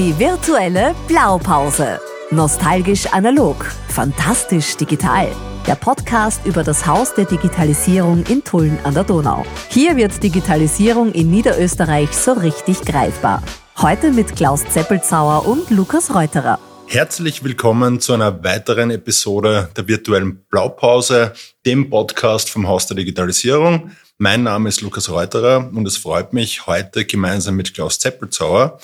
Die virtuelle Blaupause. Nostalgisch analog, fantastisch digital. Der Podcast über das Haus der Digitalisierung in Tulln an der Donau. Hier wird Digitalisierung in Niederösterreich so richtig greifbar. Heute mit Klaus Zeppelzauer und Lukas Reuterer. Herzlich willkommen zu einer weiteren Episode der virtuellen Blaupause, dem Podcast vom Haus der Digitalisierung. Mein Name ist Lukas Reuterer und es freut mich, heute gemeinsam mit Klaus Zeppelzauer,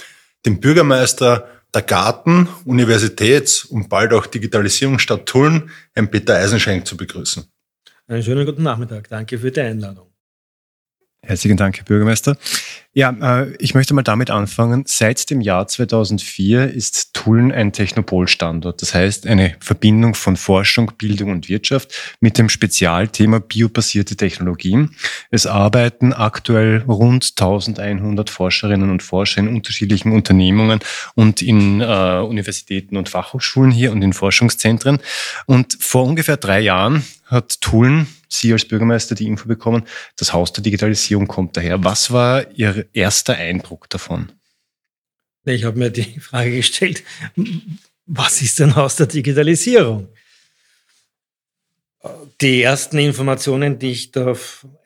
dem Bürgermeister der Garten, Universitäts- und bald auch Digitalisierungsstadt Tulln, Herrn Peter Eisenschenk, zu begrüßen. Einen schönen guten Nachmittag. Danke für die Einladung. Herzlichen Dank, Herr Bürgermeister. Ja, äh, ich möchte mal damit anfangen. Seit dem Jahr 2004 ist Tulln ein Technopolstandort. Das heißt, eine Verbindung von Forschung, Bildung und Wirtschaft mit dem Spezialthema biobasierte Technologien. Es arbeiten aktuell rund 1100 Forscherinnen und Forscher in unterschiedlichen Unternehmungen und in äh, Universitäten und Fachhochschulen hier und in Forschungszentren. Und vor ungefähr drei Jahren hat Tulln Sie als Bürgermeister die Info bekommen, das Haus der Digitalisierung kommt daher. Was war Ihr erster Eindruck davon? Ich habe mir die Frage gestellt, was ist ein Haus der Digitalisierung? Die ersten Informationen, die ich da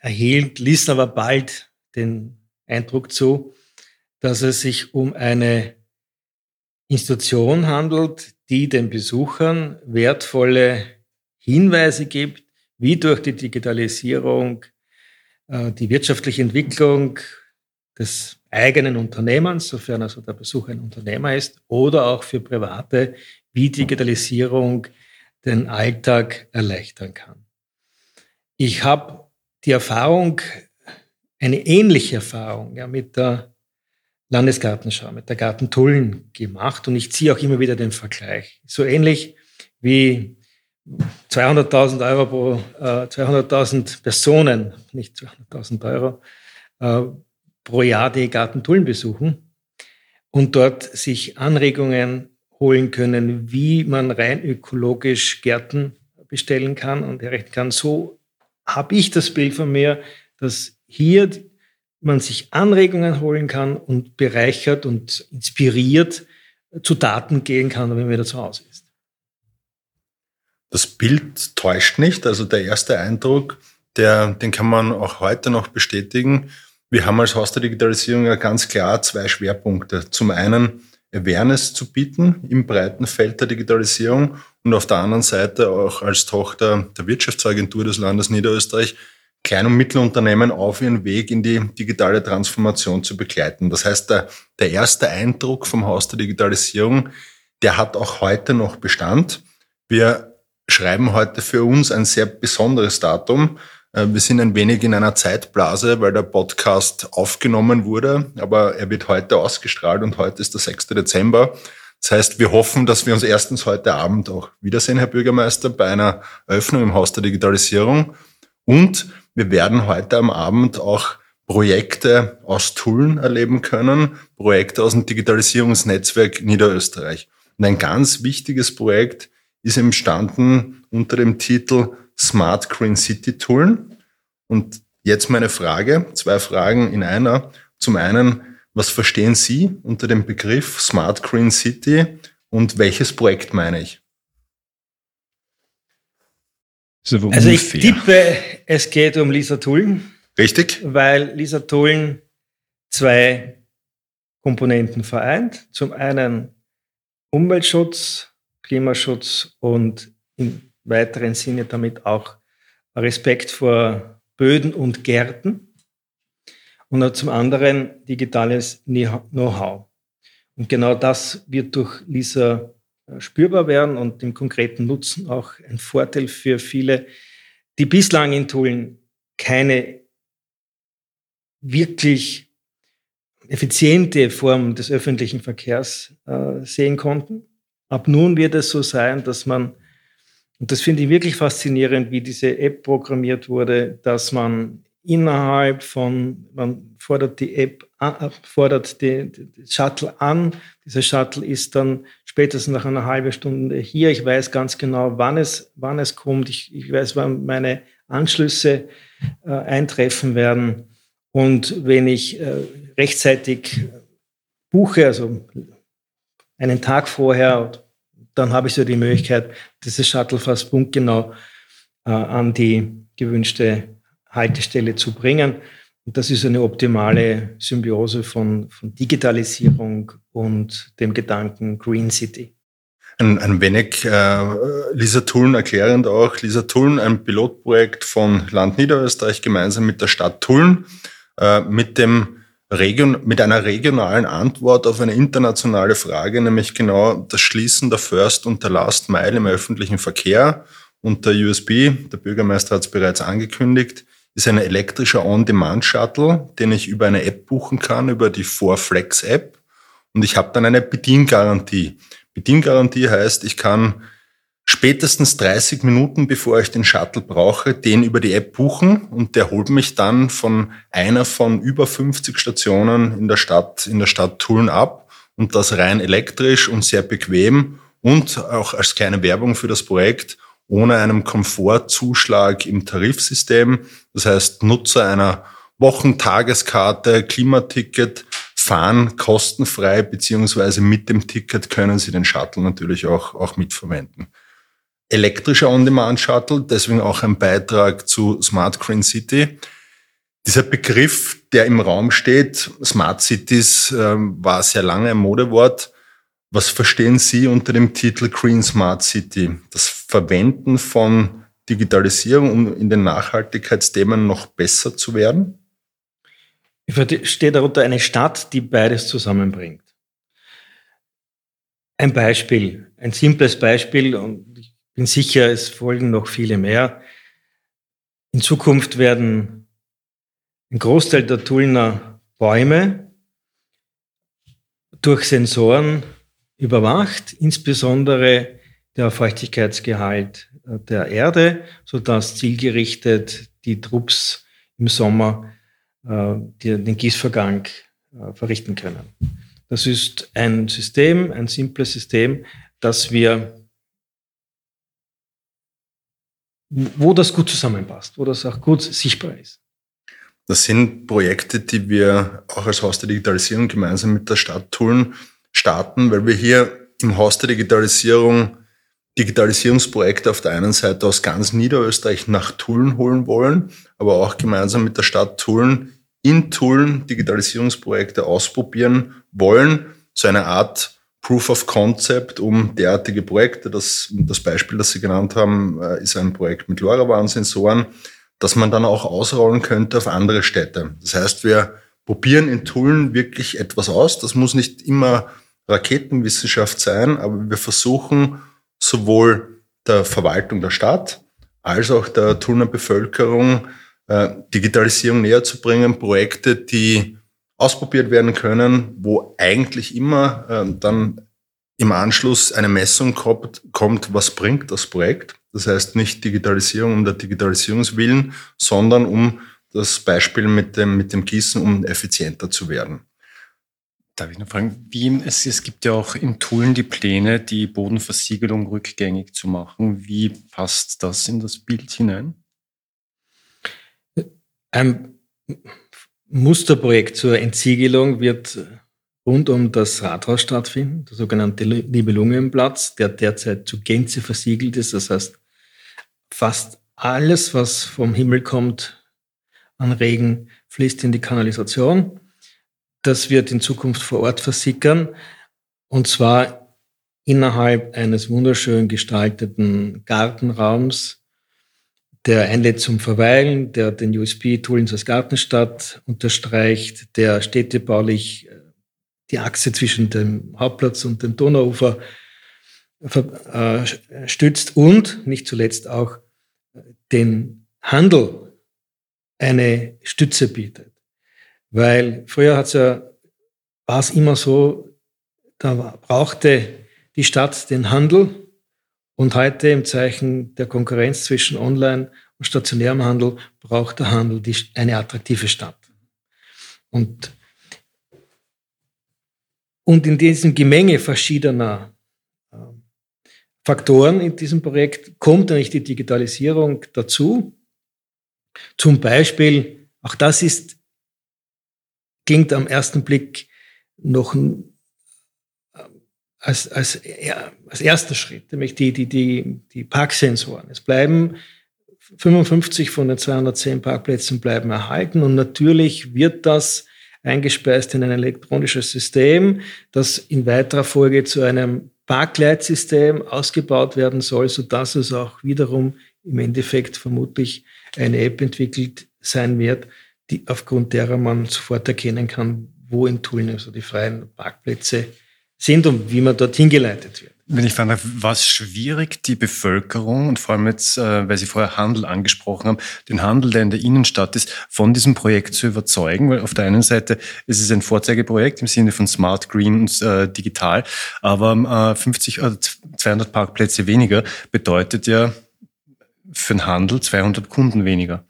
erhielt, ließen aber bald den Eindruck zu, dass es sich um eine Institution handelt, die den Besuchern wertvolle Hinweise gibt, wie durch die Digitalisierung äh, die wirtschaftliche Entwicklung des eigenen Unternehmens, sofern also der Besuch ein Unternehmer ist, oder auch für Private, wie Digitalisierung den Alltag erleichtern kann. Ich habe die Erfahrung, eine ähnliche Erfahrung ja, mit der Landesgartenschau, mit der Gartentullen gemacht und ich ziehe auch immer wieder den Vergleich. So ähnlich wie 200.000 Euro pro äh, 200.000 Personen, nicht 200.000 Euro, äh, pro Jahr die Gartentullen besuchen und dort sich Anregungen holen können, wie man rein ökologisch Gärten bestellen kann und errichten kann. So habe ich das Bild von mir, dass hier man sich Anregungen holen kann und bereichert und inspiriert zu Daten gehen kann, wenn man wieder zu Hause ist. Das Bild täuscht nicht. Also der erste Eindruck, der, den kann man auch heute noch bestätigen. Wir haben als Haus der Digitalisierung ja ganz klar zwei Schwerpunkte. Zum einen Awareness zu bieten im breiten Feld der Digitalisierung und auf der anderen Seite auch als Tochter der Wirtschaftsagentur des Landes Niederösterreich Klein- und Mittelunternehmen auf ihren Weg in die digitale Transformation zu begleiten. Das heißt, der, der erste Eindruck vom Haus der Digitalisierung, der hat auch heute noch Bestand. Wir schreiben heute für uns ein sehr besonderes Datum. Äh, wir sind ein wenig in einer Zeitblase, weil der Podcast aufgenommen wurde, aber er wird heute ausgestrahlt und heute ist der 6. Dezember. Das heißt, wir hoffen, dass wir uns erstens heute Abend auch wiedersehen, Herr Bürgermeister, bei einer Eröffnung im Haus der Digitalisierung. Und wir werden heute am Abend auch Projekte aus Tulln erleben können, Projekte aus dem Digitalisierungsnetzwerk Niederösterreich. Und ein ganz wichtiges Projekt ist entstanden unter dem Titel Smart Green City Toolen. Und jetzt meine Frage, zwei Fragen in einer. Zum einen, was verstehen Sie unter dem Begriff Smart Green City und welches Projekt meine ich? So also ich tippe, es geht um Lisa Tullen. Richtig. Weil Lisa Tullen zwei Komponenten vereint. Zum einen Umweltschutz Klimaschutz und im weiteren Sinne damit auch Respekt vor Böden und Gärten und zum anderen digitales Know-how. Und genau das wird durch Lisa äh, spürbar werden und im konkreten Nutzen auch ein Vorteil für viele, die bislang in Tulln keine wirklich effiziente Form des öffentlichen Verkehrs äh, sehen konnten. Ab nun wird es so sein, dass man, und das finde ich wirklich faszinierend, wie diese App programmiert wurde, dass man innerhalb von, man fordert die App, äh, fordert die Shuttle an. Dieser Shuttle ist dann spätestens nach einer halben Stunde hier. Ich weiß ganz genau, wann es, wann es kommt. Ich, ich weiß, wann meine Anschlüsse äh, eintreffen werden. Und wenn ich äh, rechtzeitig buche, also einen Tag vorher, dann habe ich so die Möglichkeit, dieses Shuttle fast punktgenau äh, an die gewünschte Haltestelle zu bringen. Und das ist eine optimale Symbiose von, von Digitalisierung und dem Gedanken Green City. Ein, ein wenig äh, Lisa Thuln erklärend auch. Lisa Thuln, ein Pilotprojekt von Land Niederösterreich gemeinsam mit der Stadt Tulln, äh, mit dem Region, mit einer regionalen Antwort auf eine internationale Frage, nämlich genau das Schließen der First und der Last Mile im öffentlichen Verkehr. Und der USB, der Bürgermeister hat es bereits angekündigt, ist ein elektrischer On-Demand-Shuttle, den ich über eine App buchen kann, über die 4Flex-App. Und ich habe dann eine Bediengarantie. Bediengarantie heißt, ich kann spätestens 30 Minuten, bevor ich den Shuttle brauche, den über die App buchen und der holt mich dann von einer von über 50 Stationen in der Stadt, in der Stadt Tulln ab und das rein elektrisch und sehr bequem und auch als kleine Werbung für das Projekt ohne einen Komfortzuschlag im Tarifsystem. Das heißt, Nutzer einer Wochentageskarte, Klimaticket fahren kostenfrei, beziehungsweise mit dem Ticket können Sie den Shuttle natürlich auch, auch mitverwenden. Elektrischer On-Demand-Shuttle, deswegen auch ein Beitrag zu Smart Green City. Dieser Begriff, der im Raum steht, Smart Cities, äh, war sehr lange ein Modewort. Was verstehen Sie unter dem Titel Green Smart City? Das Verwenden von Digitalisierung, um in den Nachhaltigkeitsthemen noch besser zu werden? Ich verstehe darunter eine Stadt, die beides zusammenbringt. Ein Beispiel, ein simples Beispiel, und ich bin sicher, es folgen noch viele mehr. In Zukunft werden ein Großteil der Tullner Bäume durch Sensoren überwacht, insbesondere der Feuchtigkeitsgehalt der Erde, sodass zielgerichtet die Trupps im Sommer äh, den Gießvorgang äh, verrichten können. Das ist ein System, ein simples System, das wir, wo das gut zusammenpasst, wo das auch gut sichtbar ist. Das sind Projekte, die wir auch als Haus der Digitalisierung gemeinsam mit der Stadt Tulln starten, weil wir hier im Haus der Digitalisierung Digitalisierungsprojekte auf der einen Seite aus ganz Niederösterreich nach Tulln holen wollen, aber auch gemeinsam mit der Stadt Tulln in Tulln Digitalisierungsprojekte ausprobieren wollen. So eine Art Proof of Concept um derartige Projekte. Das, das Beispiel, das Sie genannt haben, äh, ist ein Projekt mit LoRaWAN-Sensoren, das man dann auch ausrollen könnte auf andere Städte. Das heißt, wir probieren in Tulln wirklich etwas aus. Das muss nicht immer Raketenwissenschaft sein, aber wir versuchen sowohl der Verwaltung der Stadt als auch der Tullner Bevölkerung äh, Digitalisierung näher zu bringen, Projekte, die ausprobiert werden können, wo eigentlich immer äh, dann im Anschluss eine Messung kommt, kommt, was bringt das Projekt. Das heißt nicht Digitalisierung um der Digitalisierungswillen, sondern um das Beispiel mit dem, mit dem Gießen, um effizienter zu werden. Darf ich noch fragen, wie, es, es gibt ja auch in Tulln die Pläne, die Bodenversiegelung rückgängig zu machen. Wie passt das in das Bild hinein? Ein Musterprojekt zur Entsiegelung wird rund um das Rathaus stattfinden, der sogenannte Nibelungenplatz, der derzeit zu Gänze versiegelt ist. Das heißt, fast alles, was vom Himmel kommt an Regen, fließt in die Kanalisation. Das wird in Zukunft vor Ort versickern und zwar innerhalb eines wunderschön gestalteten Gartenraums, der einlädt zum Verweilen, der den USB Tullins als Gartenstadt unterstreicht, der städtebaulich äh, die Achse zwischen dem Hauptplatz und dem Donauufer äh, stützt und nicht zuletzt auch den Handel eine Stütze bietet. Weil früher hat's ja, war es immer so, da brauchte die Stadt den Handel und heute im Zeichen der Konkurrenz zwischen Online und stationärem Handel braucht der Handel eine attraktive Stadt. Und, und in diesem Gemenge verschiedener äh, Faktoren in diesem Projekt kommt eigentlich die Digitalisierung dazu. Zum Beispiel, auch das ist klingt am ersten Blick noch als, als, ja, als erster Schritt, nämlich die, die, die, die Parksensoren. Es bleiben 55 von den 210 Parkplätzen bleiben erhalten und natürlich wird das eingespeist in ein elektronisches System, das in weiterer Folge zu einem Parkleitsystem ausgebaut werden soll, so dass es auch wiederum im Endeffekt vermutlich eine App entwickelt sein wird, die aufgrund derer man sofort erkennen kann, wo in Tulln also die freien Parkplätze sind und wie man dorthin geleitet wird. Wenn ich frage, war es schwierig, die Bevölkerung und vor allem jetzt, äh, weil Sie vorher Handel angesprochen haben, den Handel, der in der Innenstadt ist, von diesem Projekt zu überzeugen? Weil auf der einen Seite ist es ein Vorzeigeprojekt im Sinne von Smart, Green und äh, digital, aber äh, 50 oder 200 Parkplätze weniger bedeutet ja für den Handel 200 Kunden weniger.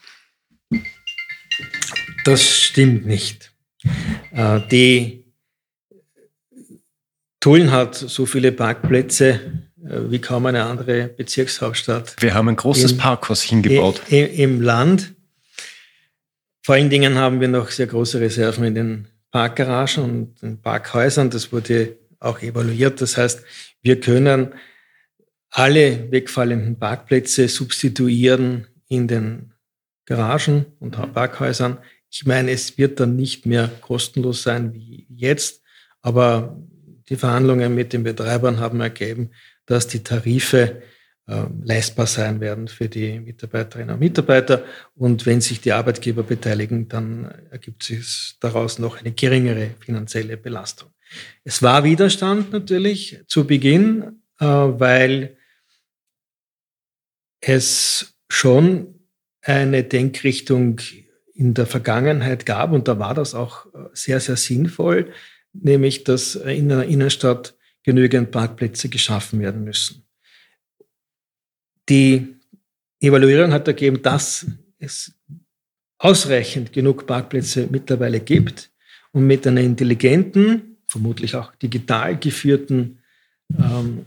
Das stimmt nicht. Äh, die Tulln hat so viele Parkplätze äh, wie kaum eine andere Bezirkshauptstadt. Wir haben ein großes im, Parkhaus hingebaut. Im, Im Land. Vor allen Dingen haben wir noch sehr große Reserven in den Parkgaragen und den Parkhäusern. Das wurde auch evaluiert. Das heißt, wir können alle wegfallenden Parkplätze substituieren in den Garagen und Parkhäusern. Ich meine, es wird dann nicht mehr kostenlos sein wie jetzt, aber die Verhandlungen mit den Betreibern haben ergeben, dass die Tarife äh, leistbar sein werden für die Mitarbeiterinnen und Mitarbeiter. Und wenn sich die Arbeitgeber beteiligen, dann ergibt sich daraus noch eine geringere finanzielle Belastung. Es war Widerstand natürlich zu Beginn, äh, weil es schon eine Denkrichtung in der Vergangenheit gab und da war das auch äh, sehr, sehr sinnvoll, nämlich dass in der Innenstadt genügend Parkplätze geschaffen werden müssen. Die Evaluierung hat ergeben, dass es ausreichend genug Parkplätze mittlerweile gibt und mit einer intelligenten, vermutlich auch digital geführten ähm,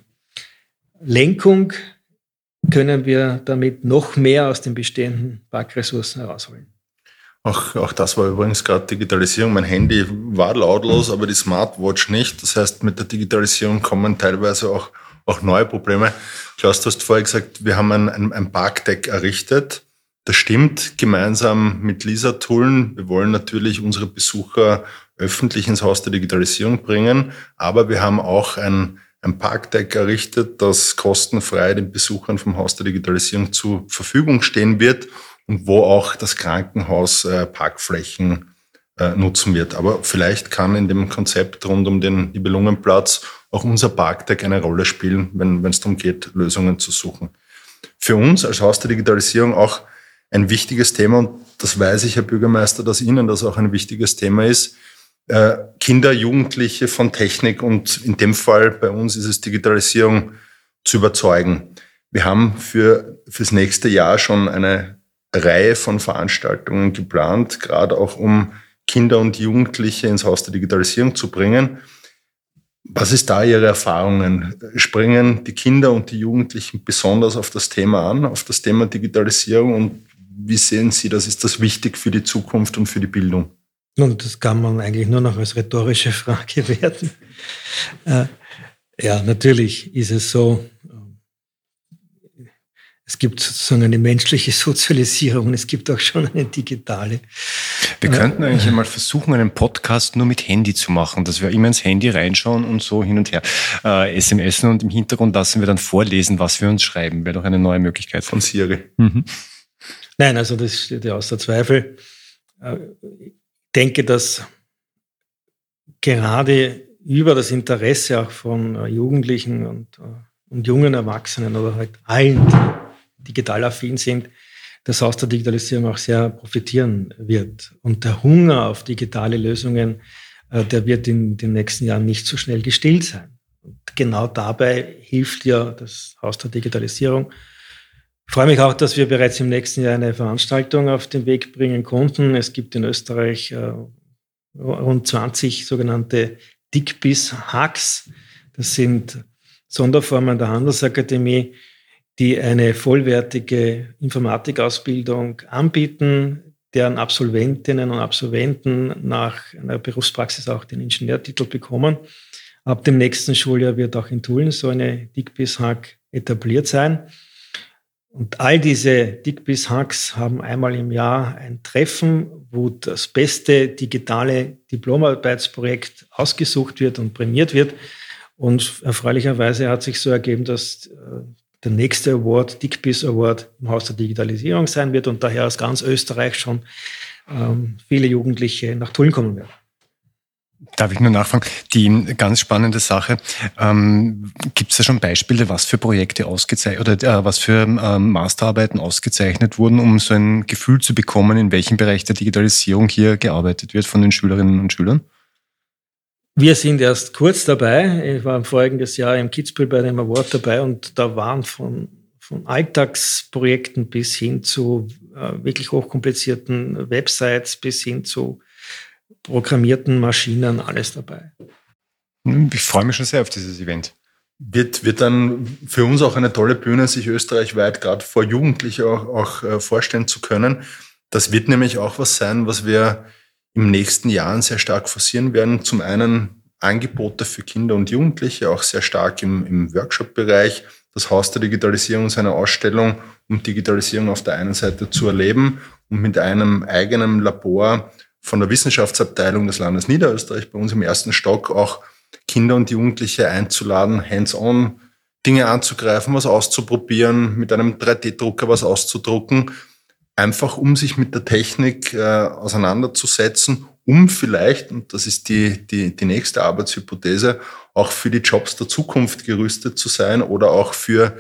Lenkung können wir damit noch mehr aus den bestehenden Parkressourcen herausholen. Auch, auch das war übrigens gerade Digitalisierung. Mein Handy war lautlos, aber die Smartwatch nicht. Das heißt, mit der Digitalisierung kommen teilweise auch, auch neue Probleme. Klaus, du hast vorher gesagt, wir haben ein, ein, Parkdeck errichtet. Das stimmt, gemeinsam mit Lisa Tullen. Wir wollen natürlich unsere Besucher öffentlich ins Haus der Digitalisierung bringen, aber wir haben auch ein, ein Parkdeck errichtet, das kostenfrei den Besuchern vom Haus der Digitalisierung zur Verfügung stehen wird und wo auch das Krankenhaus äh, Parkflächen äh, nutzen wird. Aber vielleicht kann in dem Konzept rund um den Nibelungenplatz auch unser Parkdeck eine Rolle spielen, wenn es darum geht, Lösungen zu suchen. Für uns als Haus der Digitalisierung auch ein wichtiges Thema, und das weiß ich, Herr Bürgermeister, dass Ihnen das auch ein wichtiges Thema ist, äh, Kinder, Jugendliche von Technik und in dem Fall bei uns ist es Digitalisierung zu überzeugen. Wir haben für fürs nächste Jahr schon eine Reihe von Veranstaltungen geplant, gerade auch um Kinder und Jugendliche ins Haus der Digitalisierung zu bringen. Was ist da Ihre Erfahrungen? Springen die Kinder und die Jugendlichen besonders auf das Thema an, auf das Thema Digitalisierung? Und wie sehen Sie das? Ist das wichtig für die Zukunft und für die Bildung? Nun, das kann man eigentlich nur noch als rhetorische Frage werten. Äh, ja, natürlich ist es so, es gibt sozusagen eine menschliche Sozialisierung und es gibt auch schon eine digitale. Wir könnten eigentlich einmal versuchen, einen Podcast nur mit Handy zu machen, dass wir immer ins Handy reinschauen und so hin und her äh, SMS und im Hintergrund lassen wir dann vorlesen, was wir uns schreiben. Wäre doch eine neue Möglichkeit. Von Siri. Mhm. Nein, also das steht ja außer Zweifel. Äh, ich denke, dass gerade über das Interesse auch von äh, Jugendlichen und, äh, und jungen Erwachsenen oder halt allen, die digital affin sind, das Haus der Digitalisierung auch sehr profitieren wird. Und der Hunger auf digitale Lösungen, äh, der wird in den nächsten Jahren nicht so schnell gestillt sein. Und genau dabei hilft ja das Haus der Digitalisierung. Ich freue mich auch, dass wir bereits im nächsten Jahr eine Veranstaltung auf den Weg bringen konnten. Es gibt in Österreich äh, rund 20 sogenannte DICBIS-Hacks. Das sind Sonderformen der Handelsakademie, die eine vollwertige Informatikausbildung anbieten, deren Absolventinnen und Absolventen nach einer Berufspraxis auch den Ingenieurtitel bekommen. Ab dem nächsten Schuljahr wird auch in Tulln so eine Dickbiss-Hack etabliert sein. Und all diese Dickbiss-Hacks haben einmal im Jahr ein Treffen, wo das beste digitale Diplomarbeitsprojekt ausgesucht wird und prämiert wird. Und erfreulicherweise hat sich so ergeben, dass äh, der nächste Award, Dickbiss Award, im Haus der Digitalisierung sein wird und daher aus ganz Österreich schon ähm, viele Jugendliche nach Tulln kommen werden. Darf ich nur nachfragen? Die ganz spannende Sache. Ähm, Gibt es da schon Beispiele, was für Projekte ausgezeichnet oder äh, was für ähm, Masterarbeiten ausgezeichnet wurden, um so ein Gefühl zu bekommen, in welchem Bereich der Digitalisierung hier gearbeitet wird von den Schülerinnen und Schülern? Wir sind erst kurz dabei. Ich war im vorigen Jahr im Kitzbühel bei dem Award dabei und da waren von, von Alltagsprojekten bis hin zu äh, wirklich hochkomplizierten Websites bis hin zu programmierten Maschinen, alles dabei. Hm, ich freue mich schon sehr auf dieses Event. Wird, wird dann für uns auch eine tolle Bühne, sich österreichweit gerade vor Jugendlichen auch, auch äh, vorstellen zu können. Das wird nämlich auch was sein, was wir im nächsten Jahren sehr stark forcieren werden. Zum einen Angebote für Kinder und Jugendliche, auch sehr stark im, im Workshop-Bereich. Das Haus der Digitalisierung ist eine Ausstellung, um Digitalisierung auf der einen Seite zu erleben und mit einem eigenen Labor von der Wissenschaftsabteilung des Landes Niederösterreich bei uns im ersten Stock auch Kinder und Jugendliche einzuladen, hands-on Dinge anzugreifen, was auszuprobieren, mit einem 3D-Drucker was auszudrucken, einfach um sich mit der Technik äh, auseinanderzusetzen, um vielleicht, und das ist die, die, die nächste Arbeitshypothese, auch für die Jobs der Zukunft gerüstet zu sein oder auch für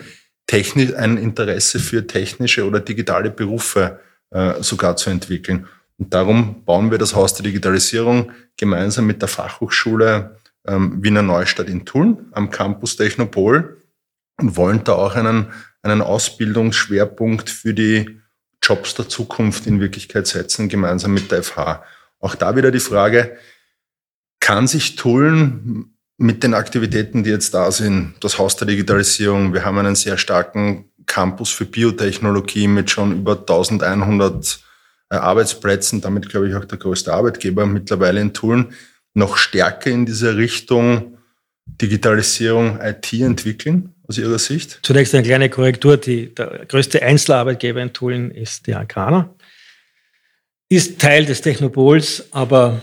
technisch, ein Interesse für technische oder digitale Berufe äh, sogar zu entwickeln. Und darum bauen wir das Haus der Digitalisierung gemeinsam mit der Fachhochschule ähm, Wiener Neustadt in Tulln am Campus Technopol und wollen da auch einen, einen Ausbildungsschwerpunkt für die Jobs der Zukunft in Wirklichkeit setzen, gemeinsam mit der FH. Auch da wieder die Frage, kann sich Tulln mit den Aktivitäten, die jetzt da sind, das Haus der Digitalisierung, wir haben einen sehr starken Campus für Biotechnologie mit schon über 1100 äh, Arbeitsplätzen, damit glaube ich auch der größte Arbeitgeber mittlerweile in Tulln, noch stärker in diese Richtung Digitalisierung IT entwickeln, aus Ihrer Sicht? Zunächst eine kleine Korrektur. Die, der größte Einzelarbeitgeber in Tulln ist die Agrana. Ist Teil des Technopols, aber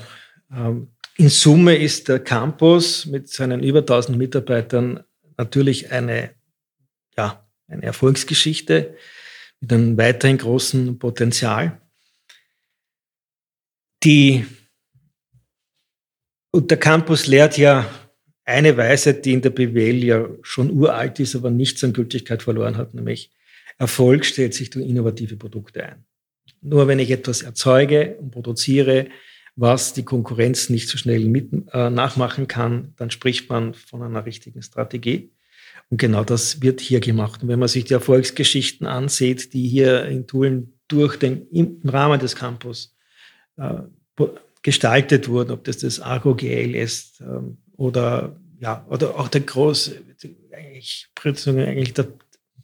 ähm, in Summe ist der Campus mit seinen über 1000 Mitarbeitern natürlich eine, ja, eine Erfolgsgeschichte mit einem weiterhin großen Potenzial. Die, und der Campus lehrt ja eine Weise, die in der BWL ja schon uralt ist, aber nichts an Gültigkeit verloren hat, nämlich Erfolg stellt sich durch innovative Produkte ein. Nur wenn ich etwas erzeuge und produziere, was die Konkurrenz nicht so schnell mit, äh, nachmachen kann, dann spricht man von einer richtigen Strategie. Und genau das wird hier gemacht. Und wenn man sich die Erfolgsgeschichten ansieht, die hier in Tulln durch den, im Rahmen des Campus äh, gestaltet wurden, ob das das Argo GL ist ähm, oder ja oder auch der große eigentlich, eigentlich der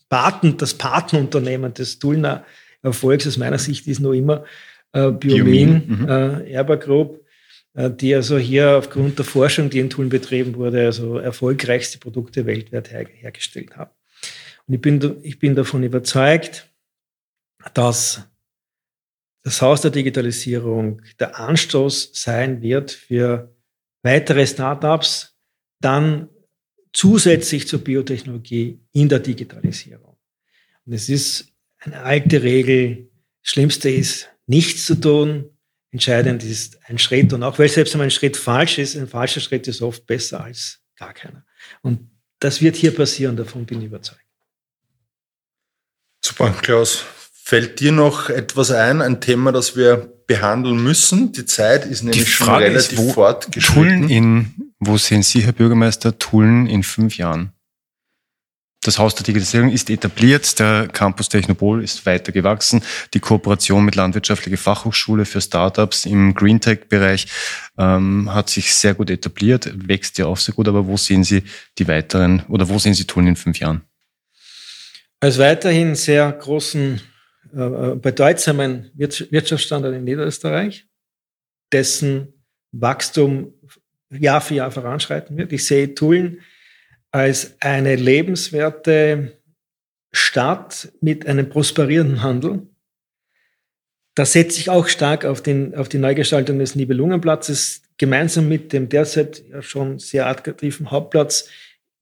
Paten, das Patenunternehmen des Tullner Erfolgs aus meiner Sicht ist noch immer äh, Biomin, mhm. äh, Erber Group, äh, die also hier aufgrund der Forschung, die in Tulln betrieben wurde, also erfolgreichste Produkte weltweit her hergestellt haben. Und ich bin, ich bin davon überzeugt, dass das Haus der Digitalisierung der Anstoß sein wird für weitere Startups, dann zusätzlich zur Biotechnologie in der Digitalisierung. Und es ist eine alte Regel, das Schlimmste ist, nichts zu tun, entscheidend ist ein Schritt. Und auch weil selbst wenn ein Schritt falsch ist, ein falscher Schritt ist oft besser als gar keiner. Und das wird hier passieren, davon bin ich überzeugt. Super, Klaus. Fällt dir noch etwas ein, ein Thema, das wir behandeln müssen? Die Zeit ist nämlich schon relativ ist, wo fortgeschritten. in, wo sehen Sie, Herr Bürgermeister, Tullen in fünf Jahren? Das Haus der Digitalisierung ist etabliert, der Campus Technopol ist weiter gewachsen, die Kooperation mit Landwirtschaftliche Fachhochschule für Startups im Green Tech-Bereich ähm, hat sich sehr gut etabliert, wächst ja auch sehr gut, aber wo sehen Sie die weiteren oder wo sehen Sie Tullen in fünf Jahren? Als weiterhin sehr großen bedeutsamen Wirtschaftsstandort in Niederösterreich, dessen Wachstum Jahr für Jahr voranschreiten wird. Ich sehe Tulln als eine lebenswerte Stadt mit einem prosperierenden Handel. Da setze ich auch stark auf, den, auf die Neugestaltung des Nibelungenplatzes. Gemeinsam mit dem derzeit schon sehr attraktiven Hauptplatz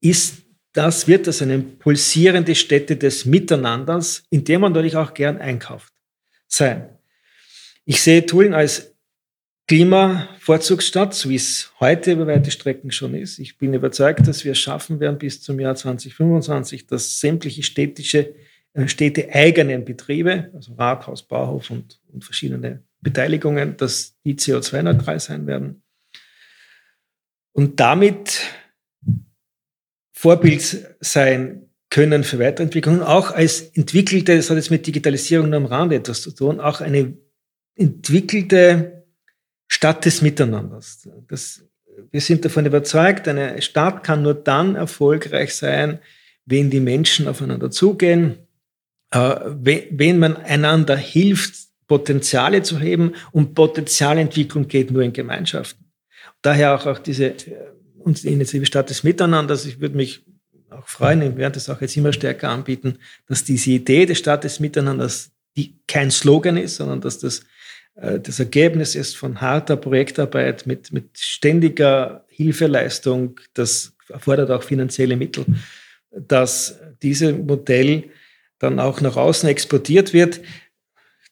ist das, wird das eine pulsierende Stätte des Miteinanders, in der man natürlich auch gern einkauft, sein. Ich sehe Tulln als Klimavorzugsstadt, so wie es heute über weite Strecken schon ist. Ich bin überzeugt, dass wir es schaffen werden bis zum Jahr 2025, dass sämtliche städtische, äh, Städte eigenen Betriebe, also Rathaus, Bauhof und, und verschiedene Beteiligungen, dass die CO2-neutral sein werden. Und damit Vorbild sein können für Weiterentwicklung, auch als entwickelte, das hat jetzt mit Digitalisierung nur am Rande etwas zu tun, auch eine entwickelte Stadt des Miteinanders. Das, wir sind davon überzeugt, eine Stadt kann nur dann erfolgreich sein, wenn die Menschen aufeinander zugehen, äh, wenn man einander hilft, Potenziale zu heben und Potenzialentwicklung geht nur in Gemeinschaften. Daher auch, auch diese äh, Initiative Stadt des Miteinanders. Ich würde mich auch freuen, wir werden das auch jetzt immer stärker anbieten, dass diese Idee des Stadt des Miteinanders die kein Slogan ist, sondern dass das äh, das Ergebnis ist von harter Projektarbeit mit, mit ständiger Hilfeleistung. Das erfordert auch finanzielle Mittel, dass dieses Modell dann auch nach außen exportiert wird.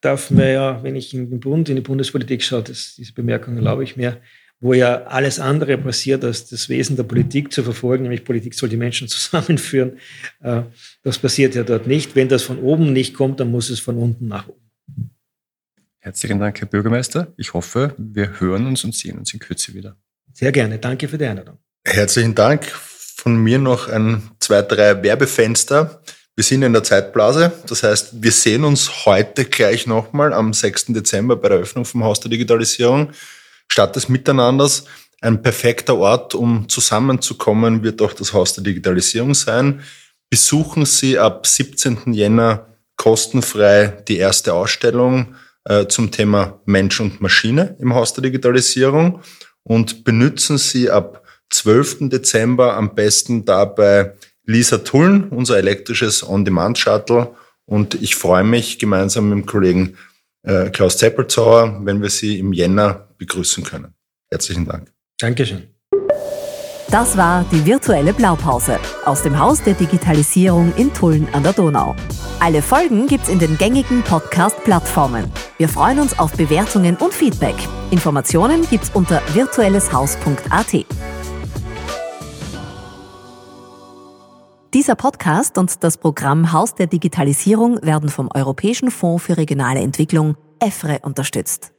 Darf mir ja, wenn ich in den Bund, in die Bundespolitik schaue, das, diese Bemerkung erlaube ich mir, wo ja alles andere passiert, als das Wesen der Politik zu verfolgen, nämlich Politik soll die Menschen zusammenführen. Äh, das passiert ja dort nicht. Wenn das von oben nicht kommt, dann muss es von unten nach oben. Herzlichen Dank, Herr Bürgermeister. Ich hoffe, wir hören uns und sehen uns in Kürze wieder. Sehr gerne. Danke für die Einladung. Herzlichen Dank. Von mir noch ein, zwei, drei Werbefenster. Wir sind in der Zeitblase. Das heißt, wir sehen uns heute gleich nochmal am 6. Dezember bei der Eröffnung vom Haus der Digitalisierung. Statt des Miteinanders ein perfekter Ort, um zusammenzukommen, wird auch das Haus der Digitalisierung sein. Besuchen Sie ab 17. Jänner kostenfrei die erste Ausstellung äh, zum Thema Mensch und Maschine im Haus der Digitalisierung und benutzen Sie ab 12. Dezember am besten dabei Lisa Tullen, unser elektrisches On-Demand-Shuttle. Und ich freue mich gemeinsam mit dem Kollegen äh, Klaus Zeppelzauer, wenn wir Sie im Jänner begrüßen können. Herzlichen Dank. Dankeschön. Das war die virtuelle Blaupause aus dem Haus der Digitalisierung in Tulln an der Donau. Alle Folgen gibt's in den gängigen Podcast-Plattformen. Wir freuen uns auf Bewertungen und Feedback. Informationen gibt's unter virtuelleshaus.at. Dieser Podcast und das Programm Haus der Digitalisierung werden vom Europäischen Fonds für regionale Entwicklung EFRE unterstützt.